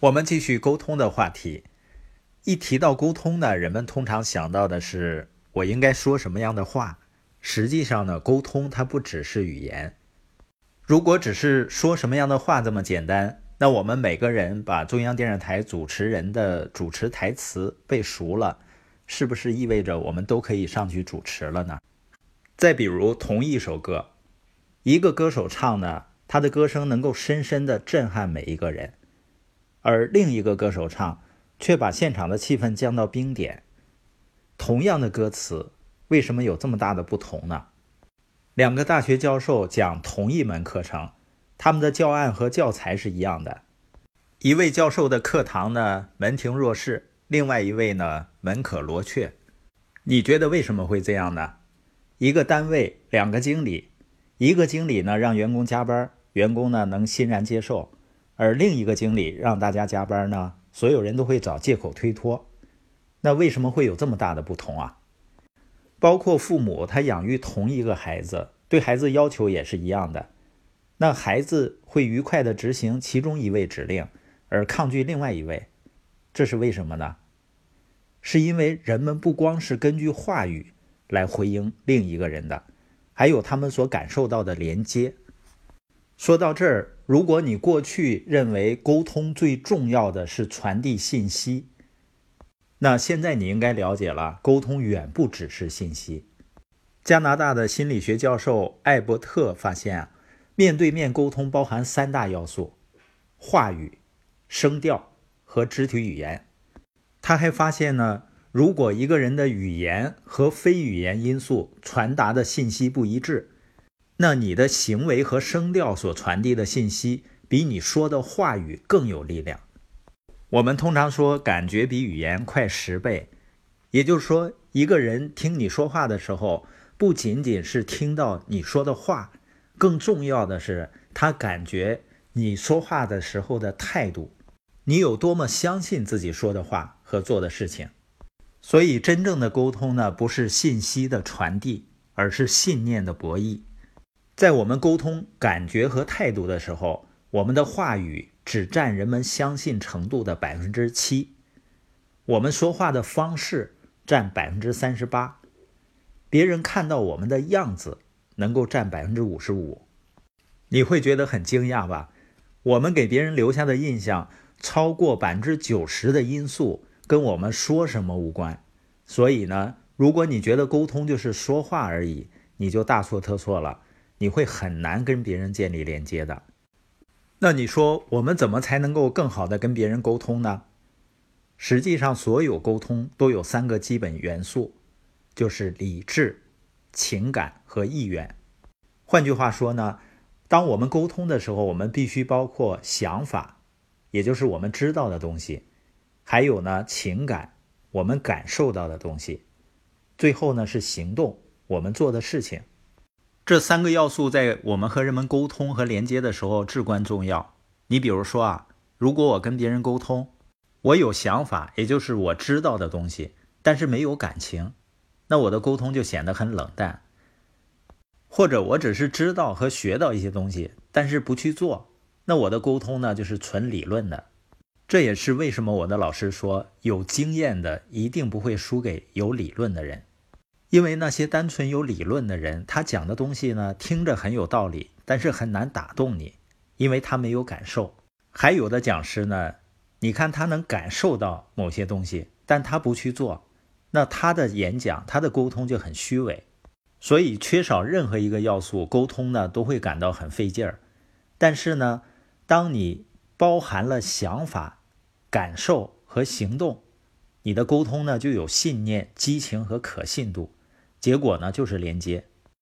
我们继续沟通的话题。一提到沟通呢，人们通常想到的是我应该说什么样的话。实际上呢，沟通它不只是语言。如果只是说什么样的话这么简单，那我们每个人把中央电视台主持人的主持台词背熟了，是不是意味着我们都可以上去主持了呢？再比如，同一首歌，一个歌手唱呢，他的歌声能够深深的震撼每一个人，而另一个歌手唱，却把现场的气氛降到冰点。同样的歌词，为什么有这么大的不同呢？两个大学教授讲同一门课程。他们的教案和教材是一样的。一位教授的课堂呢门庭若市，另外一位呢门可罗雀。你觉得为什么会这样呢？一个单位两个经理，一个经理呢让员工加班，员工呢能欣然接受；而另一个经理让大家加班呢，所有人都会找借口推脱。那为什么会有这么大的不同啊？包括父母，他养育同一个孩子，对孩子要求也是一样的。那孩子会愉快地执行其中一位指令，而抗拒另外一位，这是为什么呢？是因为人们不光是根据话语来回应另一个人的，还有他们所感受到的连接。说到这儿，如果你过去认为沟通最重要的是传递信息，那现在你应该了解了，沟通远不只是信息。加拿大的心理学教授艾伯特发现啊。面对面沟通包含三大要素：话语、声调和肢体语言。他还发现呢，如果一个人的语言和非语言因素传达的信息不一致，那你的行为和声调所传递的信息比你说的话语更有力量。我们通常说，感觉比语言快十倍，也就是说，一个人听你说话的时候，不仅仅是听到你说的话。更重要的是，他感觉你说话的时候的态度，你有多么相信自己说的话和做的事情。所以，真正的沟通呢，不是信息的传递，而是信念的博弈。在我们沟通感觉和态度的时候，我们的话语只占人们相信程度的百分之七，我们说话的方式占百分之三十八，别人看到我们的样子。能够占百分之五十五，你会觉得很惊讶吧？我们给别人留下的印象，超过百分之九十的因素跟我们说什么无关。所以呢，如果你觉得沟通就是说话而已，你就大错特错了。你会很难跟别人建立连接的。那你说我们怎么才能够更好的跟别人沟通呢？实际上，所有沟通都有三个基本元素，就是理智。情感和意愿，换句话说呢，当我们沟通的时候，我们必须包括想法，也就是我们知道的东西，还有呢情感，我们感受到的东西，最后呢是行动，我们做的事情。这三个要素在我们和人们沟通和连接的时候至关重要。你比如说啊，如果我跟别人沟通，我有想法，也就是我知道的东西，但是没有感情。那我的沟通就显得很冷淡，或者我只是知道和学到一些东西，但是不去做，那我的沟通呢就是纯理论的。这也是为什么我的老师说，有经验的一定不会输给有理论的人，因为那些单纯有理论的人，他讲的东西呢听着很有道理，但是很难打动你，因为他没有感受。还有的讲师呢，你看他能感受到某些东西，但他不去做。那他的演讲，他的沟通就很虚伪，所以缺少任何一个要素，沟通呢都会感到很费劲儿。但是呢，当你包含了想法、感受和行动，你的沟通呢就有信念、激情和可信度，结果呢就是连接。